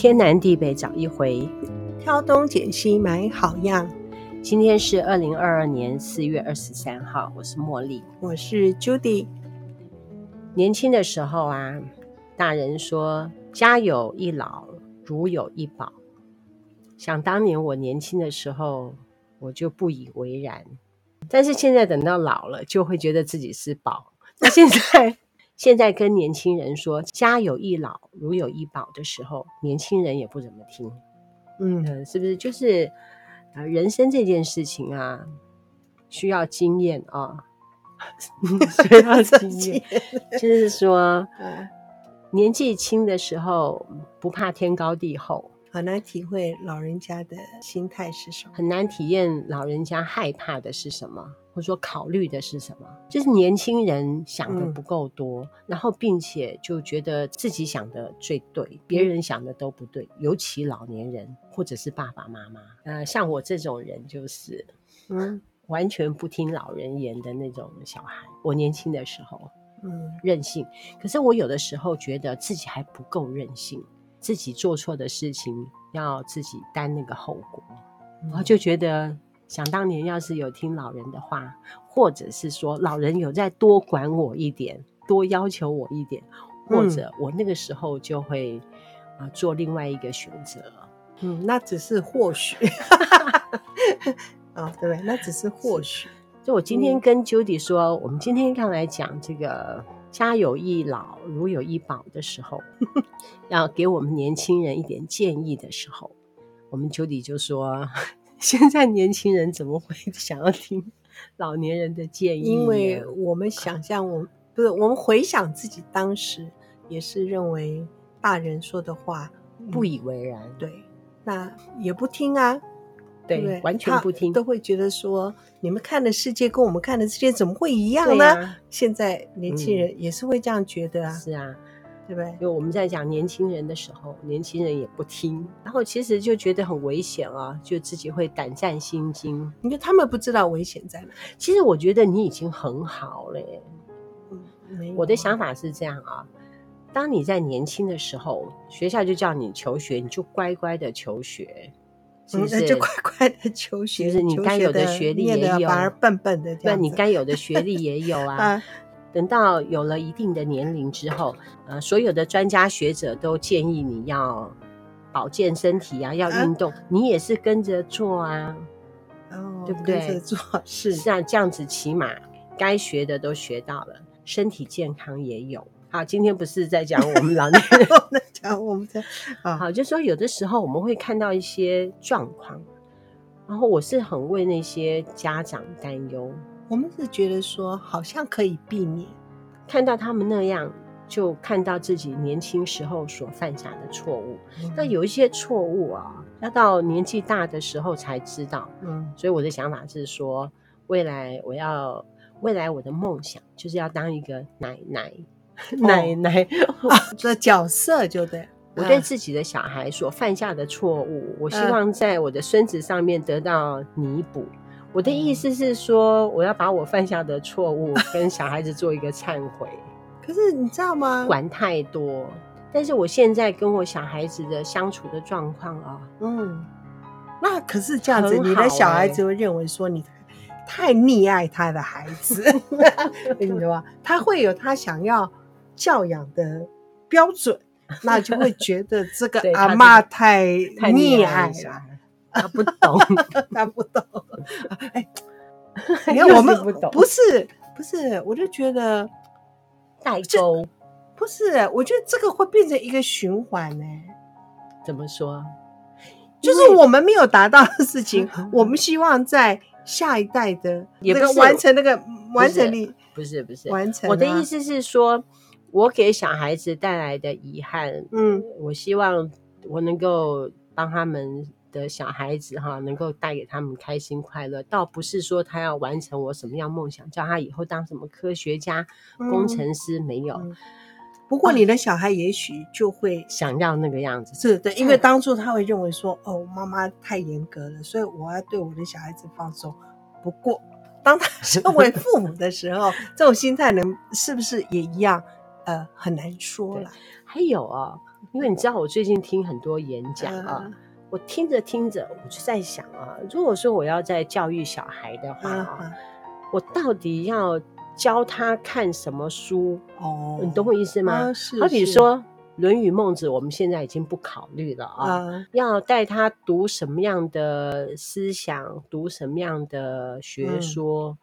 天南地北找一回，挑东拣西买好样。今天是二零二二年四月二十三号，我是茉莉，我是 Judy。年轻的时候啊，大人说家有一老，如有一宝。想当年我年轻的时候，我就不以为然。但是现在等到老了，就会觉得自己是宝。那现在。现在跟年轻人说“家有一老，如有一宝”的时候，年轻人也不怎么听。嗯，是不是？就是啊，人生这件事情啊，需要经验啊，需要 经验。就是说，年纪轻的时候不怕天高地厚，很难体会老人家的心态是什么，很难体验老人家害怕的是什么。或者说考虑的是什么？就是年轻人想的不够多，嗯、然后并且就觉得自己想的最对，别人想的都不对。尤其老年人或者是爸爸妈妈，呃，像我这种人就是，嗯，完全不听老人言的那种小孩。我年轻的时候，嗯，任性。可是我有的时候觉得自己还不够任性，自己做错的事情要自己担那个后果，然后就觉得。想当年，要是有听老人的话，或者是说老人有再多管我一点，多要求我一点，或者我那个时候就会啊做另外一个选择。嗯，那只是或许啊，对不对？那只是或许。就我今天跟 Judy 说，嗯、我们今天刚来讲这个“家有一老，如有一宝”的时候，要给我们年轻人一点建议的时候，我们 Judy 就说。现在年轻人怎么会 想要听老年人的建议？因为我们想象，我不是我们回想自己当时也是认为大人说的话不以为然，对，那也不听啊，对，对，完全不听，都会觉得说你们看的世界跟我们看的世界怎么会一样呢？啊、现在年轻人也是会这样觉得啊，是啊。对不对？因为我们在讲年轻人的时候，年轻人也不听，然后其实就觉得很危险啊，就自己会胆战心惊。因为他们不知道危险在哪。其实我觉得你已经很好了耶。嗯，我的想法是这样啊，当你在年轻的时候，学校就叫你求学，你就乖乖的求学，是不是？就乖乖的求学，就是你该有的学历也有，反而笨笨的，那，你该有的学历也有啊。啊等到有了一定的年龄之后，呃，所有的专家学者都建议你要保健身体啊，要运动，啊、你也是跟着做啊，哦，对不对？跟着做 是像这样子，起码该学的都学到了，身体健康也有。好，今天不是在讲我们老 年人，在讲我们在啊，好，就说有的时候我们会看到一些状况，然后我是很为那些家长担忧。我们是觉得说，好像可以避免看到他们那样，就看到自己年轻时候所犯下的错误。那、嗯、有一些错误啊，要到年纪大的时候才知道。嗯，所以我的想法是说，未来我要，未来我的梦想就是要当一个奶奶，哦、奶奶 的角色就对。我对自己的小孩所犯下的错误，我希望在我的孙子上面得到弥补。我的意思是说，我要把我犯下的错误 跟小孩子做一个忏悔。可是你知道吗？管太多。但是我现在跟我小孩子的相处的状况啊，嗯，那可是这样子，欸、你的小孩子会认为说你太溺爱他的孩子，你知道吗？他会有他想要教养的标准，那就会觉得这个 阿妈太溺爱了。他不懂，他不懂。哎，你看我们不是不是，我就觉得代沟不是，我觉得这个会变成一个循环呢。怎么说？就是我们没有达到的事情，我们希望在下一代的也不完成那个完成你不是不是完成。我的意思是说，我给小孩子带来的遗憾，嗯，我希望我能够帮他们。的小孩子哈，能够带给他们开心快乐，倒不是说他要完成我什么样梦想，叫他以后当什么科学家、嗯、工程师，没有、嗯。不过你的小孩也许就会想要那个样子，是对，因为当初他会认为说，哦，妈妈太严格了，所以我要对我的小孩子放松。不过当他 身为父母的时候，这种心态能是不是也一样？呃很难说了。还有啊、哦，因为你知道我最近听很多演讲啊，呃、我听着听着我就在想啊，如果说我要在教育小孩的话我到底要教他看什么书？哦，你懂我意思吗？好比说。《论语》《孟子》，我们现在已经不考虑了啊！嗯、要带他读什么样的思想，读什么样的学说？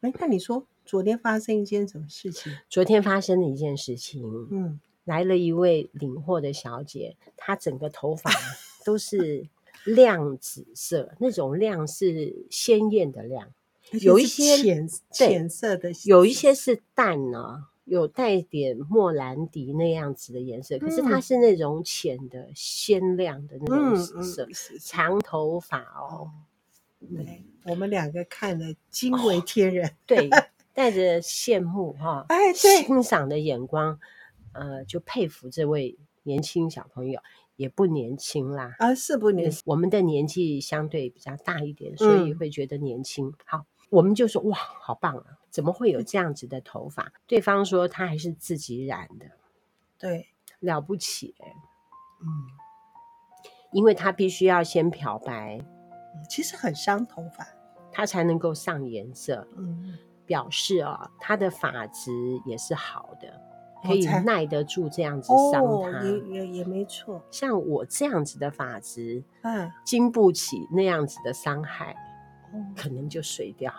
哎、嗯，那你说昨天发生一件什么事情？昨天发生的一件事情，嗯，来了一位领货的小姐，她整个头发都是亮紫色，那种亮是鲜艳的亮，有一些浅浅色的，有一些是淡呢。有带点莫兰迪那样子的颜色，可是它是那种浅的、鲜亮的那种紫色，长头发哦。对，我们两个看了惊为天人，对，带着羡慕哈，哎，欣赏的眼光，呃，就佩服这位年轻小朋友，也不年轻啦，啊，是不年轻，我们的年纪相对比较大一点，所以会觉得年轻。好，我们就说哇，好棒啊！怎么会有这样子的头发？对方说他还是自己染的，对，了不起欸，嗯，因为他必须要先漂白，其实很伤头发，他才能够上颜色，嗯，表示啊，他的发质也是好的，可以耐得住这样子伤他，也也也没错。像我这样子的发质，嗯，经不起那样子的伤害，可能就碎掉。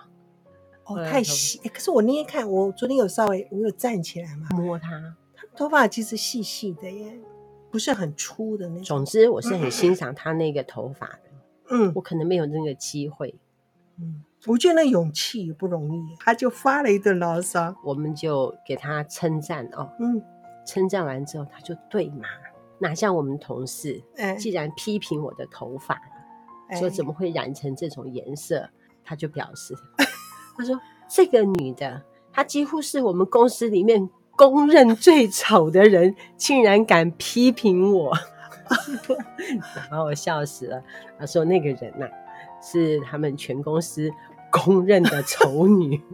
哦，太细，可是我那天看，我昨天有稍微，我有站起来嘛，摸它，它头发其实细细的耶，不是很粗的那种。总之，我是很欣赏他那个头发的。嗯，我可能没有那个机会。嗯，我觉得那勇气也不容易。他就发了一顿牢骚，我们就给他称赞哦。嗯，称赞完之后，他就对嘛，哪像我们同事，既然批评我的头发，说怎么会染成这种颜色，他就表示。他说：“这个女的，她几乎是我们公司里面公认最丑的人，竟然敢批评我，把我笑死了。”他说：“那个人呐、啊，是他们全公司公认的丑女。”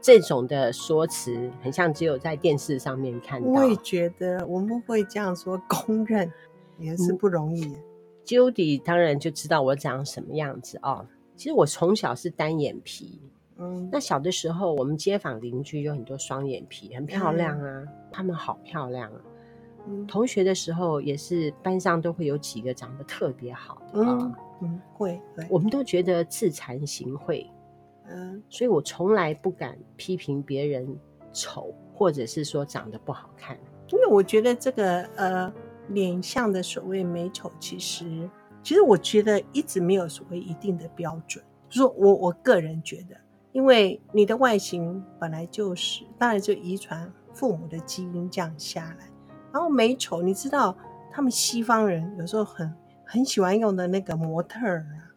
这种的说辞，很像只有在电视上面看到。我也觉得，我们会这样说，公认也是不容易。Judy 当然就知道我长什么样子哦。其实我从小是单眼皮。嗯，那小的时候，我们街坊邻居有很多双眼皮，很漂亮啊，他们好漂亮啊。嗯，同学的时候也是班上都会有几个长得特别好的啊。嗯，会，会，我们都觉得自惭形秽。嗯，所以我从来不敢批评别人丑，或者是说长得不好看，因为我觉得这个呃脸相的所谓美丑，其实其实我觉得一直没有所谓一定的标准，就是说我我个人觉得。因为你的外形本来就是，当然就遗传父母的基因这样下来。然后美丑，你知道他们西方人有时候很很喜欢用的那个模特儿啊，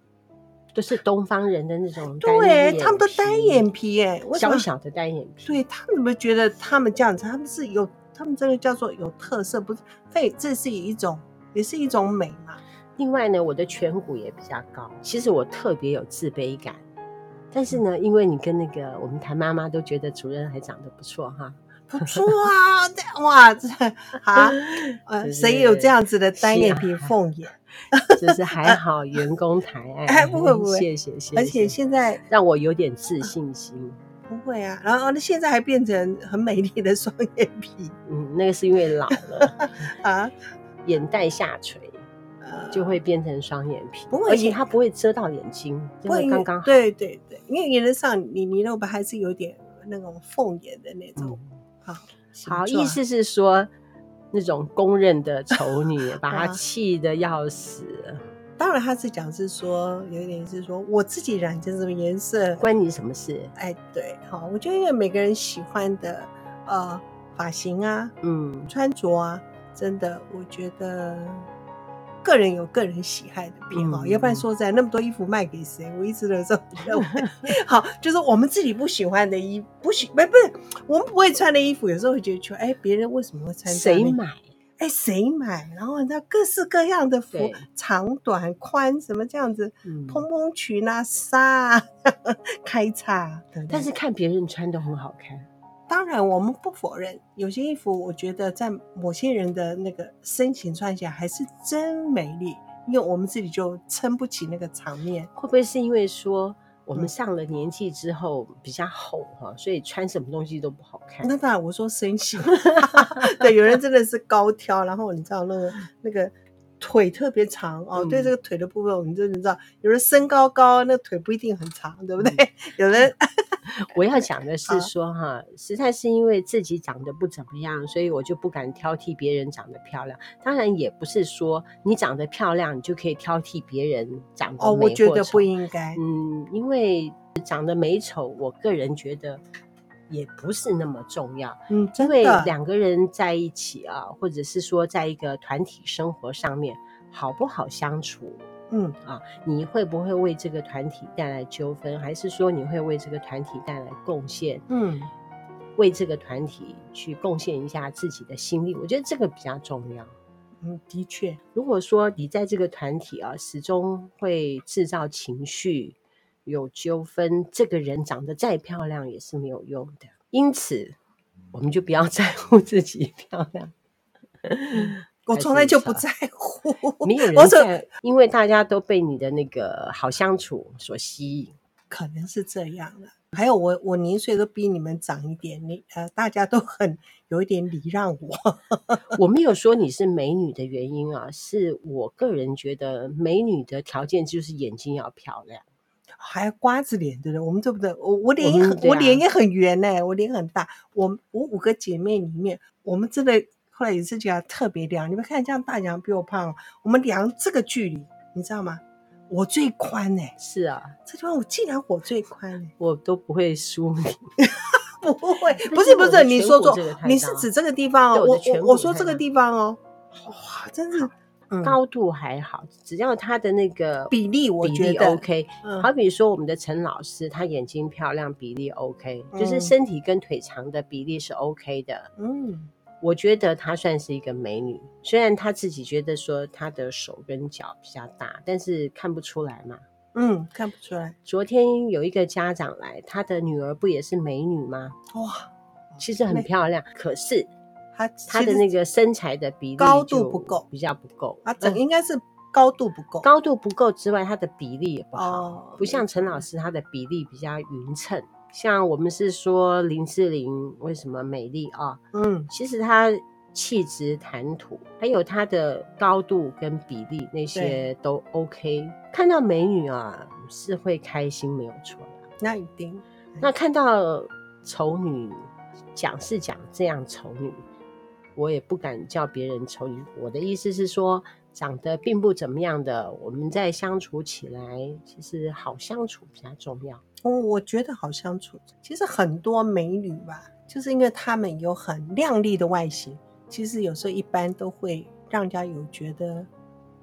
就是东方人的那种，对，他们都单眼皮哎，小小的单眼皮。对，他们怎么觉得他们这样子，他们是有，他们这个叫做有特色，不是？对，这是一种，也是一种美嘛。另外呢，我的颧骨也比较高，其实我特别有自卑感。但是呢，因为你跟那个我们谭妈妈都觉得主任还长得不错哈，不错啊，哇，这啊，呃，谁有这样子的单眼皮凤眼？就是还好，员工抬爱，哎，不会不会，谢谢谢谢。而且现在让我有点自信心，不会啊。然后那现在还变成很美丽的双眼皮，嗯，那个是因为老了 啊，眼袋下垂。就会变成双眼皮，不会，而且它不会遮到眼睛，不会刚刚好。对对对，因为原则上你你那不还是有点那种凤眼的那种。好，好，意思是说那种公认的丑女，把她气得要死。当然，他是讲是说有一点是说我自己染成什么颜色，关你什么事？哎，对，好，我觉得因为每个人喜欢的呃发型啊，嗯，穿着啊，真的，我觉得。个人有个人喜爱的偏好，要不然说在那么多衣服卖给谁？我一直都这么认为。好，就是我们自己不喜欢的衣服，不喜，不是我们不会穿的衣服，有时候会觉得说，哎，别人为什么会穿？谁买？哎，谁买？然后那各式各样的服，长短宽什么这样子，蓬蓬裙啊，纱啊，开叉。但是看别人穿都很好看。当然我们不否认，有些衣服我觉得在某些人的那个身形穿起来还是真美丽，因为我们自己就撑不起那个场面。会不会是因为说我们上了年纪之后比较厚哈，嗯、所以穿什么东西都不好看？那当然，我说身形，对，有人真的是高挑，然后你知道那个那个。腿特别长哦，嗯、对这个腿的部分，我们真的知道，有人身高高，那腿不一定很长，对不对？嗯、有人，我要讲的 是说哈，实在是因为自己长得不怎么样，所以我就不敢挑剔别人长得漂亮。当然，也不是说你长得漂亮，你就可以挑剔别人长得美。哦，我觉得不应该。嗯，因为长得美丑，我个人觉得。也不是那么重要，嗯，因为两个人在一起啊，或者是说在一个团体生活上面好不好相处，嗯啊，你会不会为这个团体带来纠纷，还是说你会为这个团体带来贡献？嗯，为这个团体去贡献一下自己的心力，我觉得这个比较重要。嗯，的确，如果说你在这个团体啊，始终会制造情绪。有纠纷，这个人长得再漂亮也是没有用的。因此，我们就不要 在乎自己漂亮。我从来就不在乎，没有人在，因为大家都被你的那个好相处所吸引，可能是这样了。还有我，我年岁都比你们长一点，你呃，大家都很有一点礼让我。我没有 说你是美女的原因啊，是我个人觉得美女的条件就是眼睛要漂亮。还要瓜子脸，对不对？我们对不对？我我脸也很，我脸也很圆呢，我脸很大。我我五个姐妹里面，我们真的后来有一次就特别量。你们看，这样大娘比我胖，我们量这个距离，你知道吗？我最宽呢。是啊，这地方我竟然我最宽呢，我都不会输你。不会，不是不是，你说错，你是指这个地方哦。我我我说这个地方哦，哇，真是。高度还好，只要他的那个比例，我觉得 OK。好比说我们的陈老师，他眼睛漂亮，比例 OK，就是身体跟腿长的比例是 OK 的。嗯，我觉得她算是一个美女，虽然她自己觉得说她的手跟脚比较大，但是看不出来嘛。嗯，看不出来。昨天有一个家长来，他的女儿不也是美女吗？哇，其实很漂亮，可是。他他的那个身材的比例高度不够，比较不够。啊，整应该是高度不够，高度不够之外，他的比例也不好，不像陈老师，他的比例比较匀称。像我们是说林志玲为什么美丽啊？嗯，其实她气质、谈吐，还有她的高度跟比例那些都 OK。看到美女啊，是会开心，没有错的。那一定。那看到丑女，讲是讲这样丑女。我也不敢叫别人丑女，我的意思是说，长得并不怎么样的，我们在相处起来，其实好相处比较重要。哦，我觉得好相处，其实很多美女吧，就是因为她们有很靓丽的外形，其实有时候一般都会让人家有觉得。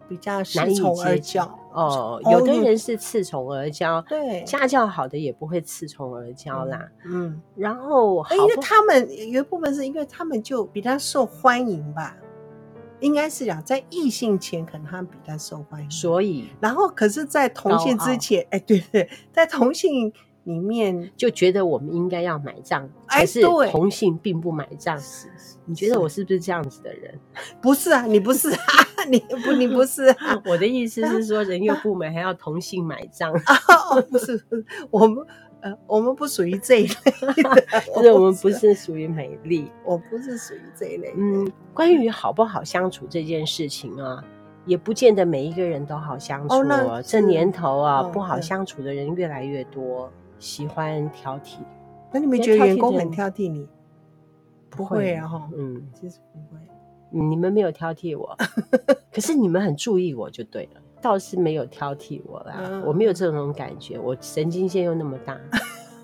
比较恃宠而教哦，有的人是恃宠而骄，对，家教好的也不会恃宠而骄啦。嗯，然后因为他们有一部分是因为他们就比较受欢迎吧，应该是讲在异性前可能他们比较受欢迎，所以然后可是，在同性之前，哎，对对，在同性。里面就觉得我们应该要买账，可是同性并不买账。你觉得我是不是这样子的人？不是啊，你不是啊，你不，你不是啊。我的意思是说，人又不买，还要同性买账。哦，不是，我们呃，我们不属于这一类的，就 是我们不是属于美丽，我不是属于这一类。嗯，关于好不好相处这件事情啊，也不见得每一个人都好相处。哦这年头啊，不好相处的人越来越多。喜欢挑剔，那你没觉得员工很挑剔你？不会啊，嗯，其实不会，你们没有挑剔我，可是你们很注意我就对了，倒是没有挑剔我啦，我没有这种感觉，我神经线又那么大，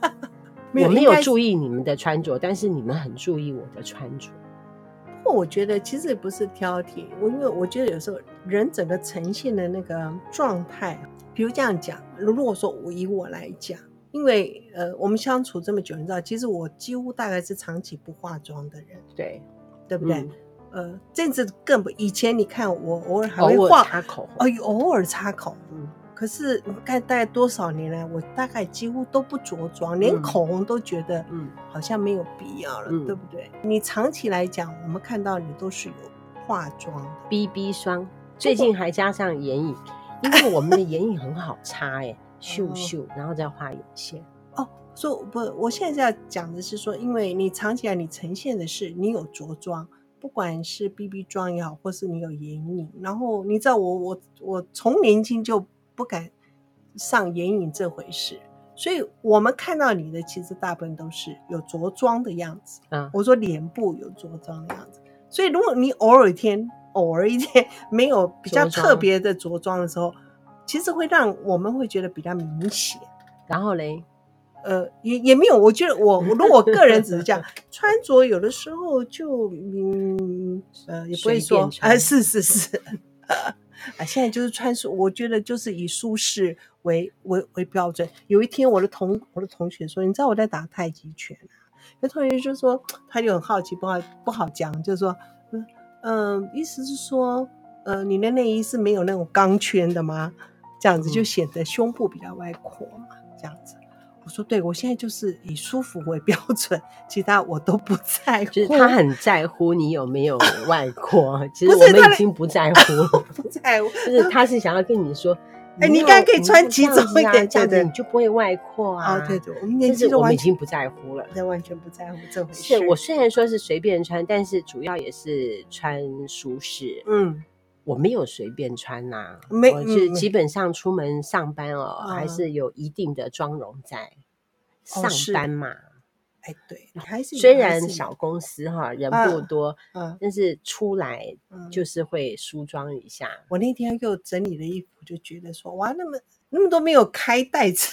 我没有注意你们的穿着，但是你们很注意我的穿着。不过我觉得其实也不是挑剔，我因为我觉得有时候人整个呈现的那个状态，比如这样讲，如果说我以我来讲。因为呃，我们相处这么久，你知道，其实我几乎大概是长期不化妆的人，对，对不对？嗯、呃，这次更不，以前你看我偶尔还会画擦口红，哦，偶尔擦口红，可是大概多少年来，我大概几乎都不着妆，连口红都觉得嗯，好像没有必要了，嗯、对不对？你长期来讲，我们看到你都是有化妆的，BB 霜，最近还加上眼影，因为我们的眼影很好擦，哎，秀秀，然后再画眼线。哦，说不，我现在要讲的是说，因为你藏起来你呈现的是你有着装。不管是 BB 妆也好，或是你有眼影，然后你知道我我我从年轻就不敢上眼影这回事，所以我们看到你的其实大部分都是有着装的样子。嗯，我说脸部有着装的样子，所以如果你偶尔一天偶尔一天没有比较特别的着装的时候，其实会让我们会觉得比较明显。然后嘞？呃，也也没有，我觉得我如果我个人只是这样 穿着，有的时候就嗯呃也不会说啊、呃，是是是 啊，现在就是穿舒，我觉得就是以舒适为为为标准。有一天我的同我的同学说，你知道我在打太极拳啊，有同学就说他就很好奇，不好不好讲，就是说嗯嗯、呃，意思是说呃你的内衣是没有那种钢圈的吗？这样子就显得胸部比较外扩嘛，这样子。我说对，我现在就是以舒服为 标准，其他我都不在乎。就是他很在乎你有没有 外扩，其实我们已经不在乎 了，不在乎。就是他是想要跟你说，哎，你应该可以穿集中一点，这样子你就不会外扩啊。哦，对对，我们年纪我们已经不在乎了，那完全不在乎这回事。是我虽然说是随便穿，但是主要也是穿舒适。嗯。我没有随便穿呐、啊，没，我是基本上出门上班哦，嗯、还是有一定的妆容在、嗯、上班嘛。哎，对，你还是虽然小公司哈人不多，嗯，但是出来就是会梳妆一下。我那天又整理了衣服，就觉得说哇，那么那么多没有开袋子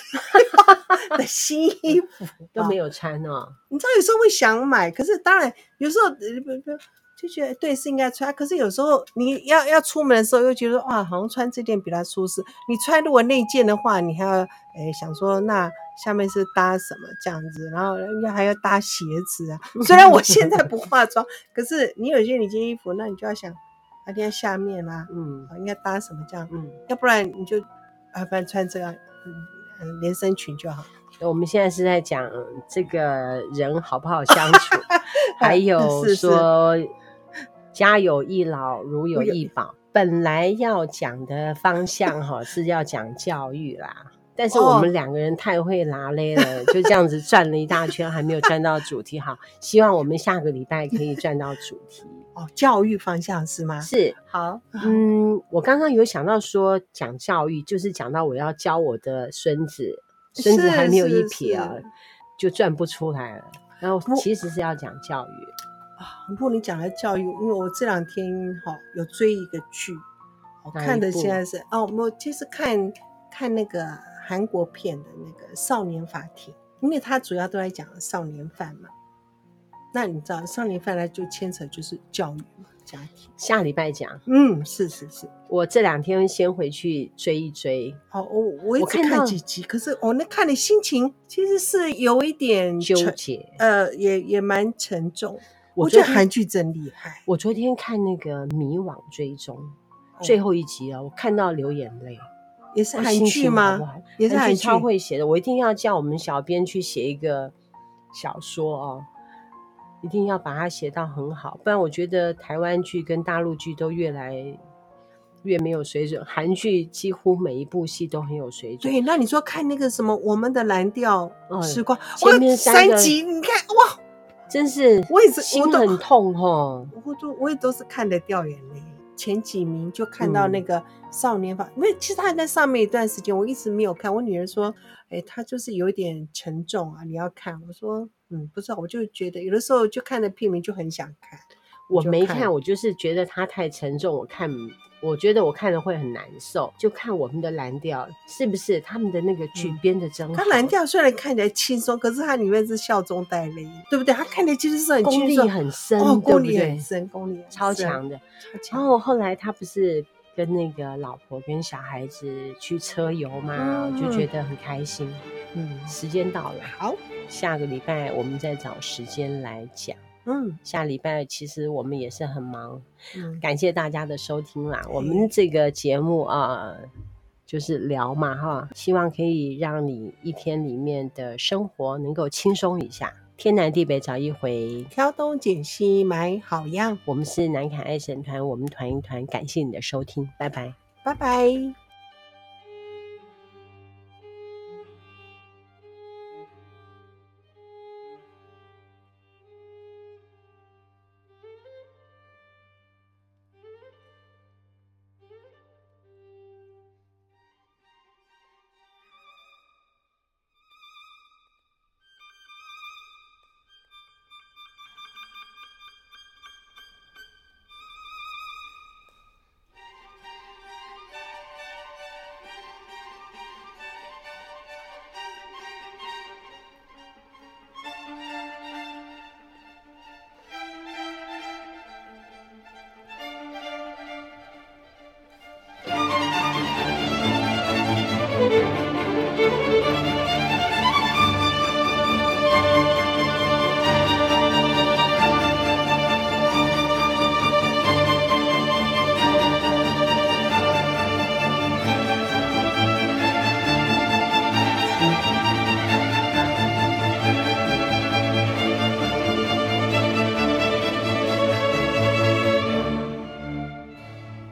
的新衣服都没有穿哦。你知道有时候会想买，可是当然有时候不不。就觉得对是应该穿，可是有时候你要要出门的时候又觉得哇，好像穿这件比较舒适。你穿如果那件的话，你还要诶、欸、想说那下面是搭什么这样子，然后要还要搭鞋子啊。虽然我 现在不化妆，可是你有些你件衣服，那你就要想，啊，你看下面啊，嗯，应该搭什么这样，嗯，要不然你就啊，反正穿这样，嗯，连身裙就好。我们现在是在讲这个人好不好相处，还有说。是是家有一老，如有一宝。本来要讲的方向哈是要讲教育啦，但是我们两个人太会拉勒了，就这样子转了一大圈，还没有转到主题。好，希望我们下个礼拜可以转到主题。哦，教育方向是吗？是。好，嗯，我刚刚有想到说讲教育，就是讲到我要教我的孙子，孙子还没有一撇啊，就转不出来了。然后其实是要讲教育。啊，如果你讲的教育，因为我这两天哈有追一个剧，我看的现在是哦，我其实看看那个韩国片的那个《少年法庭》，因为它主要都在讲少年犯嘛。那你知道少年犯呢，就牵扯就是教育嘛，家庭。下礼拜讲，嗯，是是是，我这两天先回去追一追。哦，我我一直看几集，可是我那看的心情其实是有一点纠结，呃，也也蛮沉重。我觉得韩剧真厉害。我昨天看那个《迷惘追踪》最后一集啊，我看到流眼泪。也是韩剧吗？也是韩剧，超会写的。我一定要叫我们小编去写一个小说哦，一定要把它写到很好，不然我觉得台湾剧跟大陆剧都越来越没有水准。韩剧几乎每一部戏都很有水准。对，那你说看那个什么《我们的蓝调时光》，前面三集你看哇。真是，我也是心很痛哈。我都我也都是看得掉眼泪。前几名就看到那个少年法，因为、嗯、其实他在上面一段时间，我一直没有看。我女儿说：“哎、欸，他就是有一点沉重啊，你要看。”我说：“嗯，不知道。”我就觉得有的时候就看了片名就很想看。我没看，我就是觉得它太沉重，我看，我觉得我看了会很难受。就看我们的蓝调是不是他们的那个曲编的真好。它蓝调虽然看起来轻松，可是它里面是笑中带泪，对不对？它看起来其实是很功力很深，哦，功力很深，功力超强的。然后后来他不是跟那个老婆跟小孩子去车游嘛，我就觉得很开心。嗯，时间到了，好，下个礼拜我们再找时间来讲。嗯，下礼拜其实我们也是很忙，嗯，感谢大家的收听啦。我们这个节目啊，就是聊嘛哈，希望可以让你一天里面的生活能够轻松一下。天南地北找一回，挑东拣西买好样。我们是南凯爱神团，我们团一团，感谢你的收听，拜拜，拜拜。